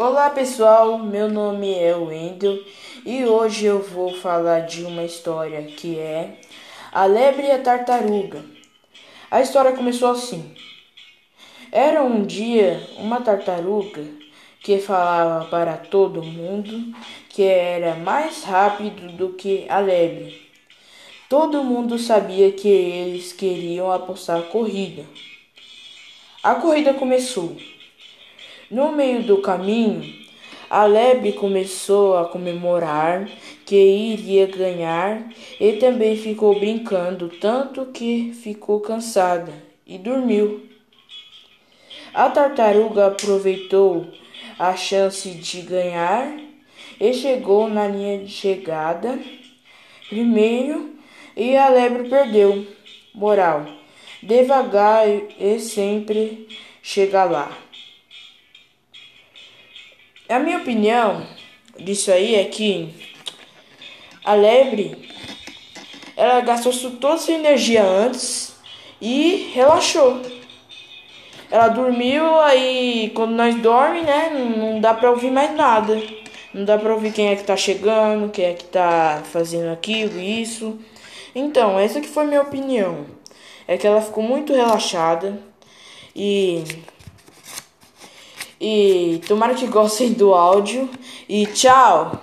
Olá pessoal, meu nome é Wendel e hoje eu vou falar de uma história que é A Lebre e a Tartaruga. A história começou assim: Era um dia uma tartaruga que falava para todo mundo que era mais rápido do que a lebre. Todo mundo sabia que eles queriam apostar corrida. A corrida começou. No meio do caminho, a lebre começou a comemorar que iria ganhar e também ficou brincando tanto que ficou cansada e dormiu. A tartaruga aproveitou a chance de ganhar e chegou na linha de chegada primeiro e a lebre perdeu. Moral: devagar e sempre chega lá. A minha opinião disso aí é que a lebre ela gastou toda sua energia antes e relaxou. Ela dormiu, aí quando nós dormimos, né, não dá pra ouvir mais nada. Não dá pra ouvir quem é que tá chegando, quem é que tá fazendo aquilo, isso. Então, essa que foi minha opinião. É que ela ficou muito relaxada e e tomara que gostem do áudio. E tchau!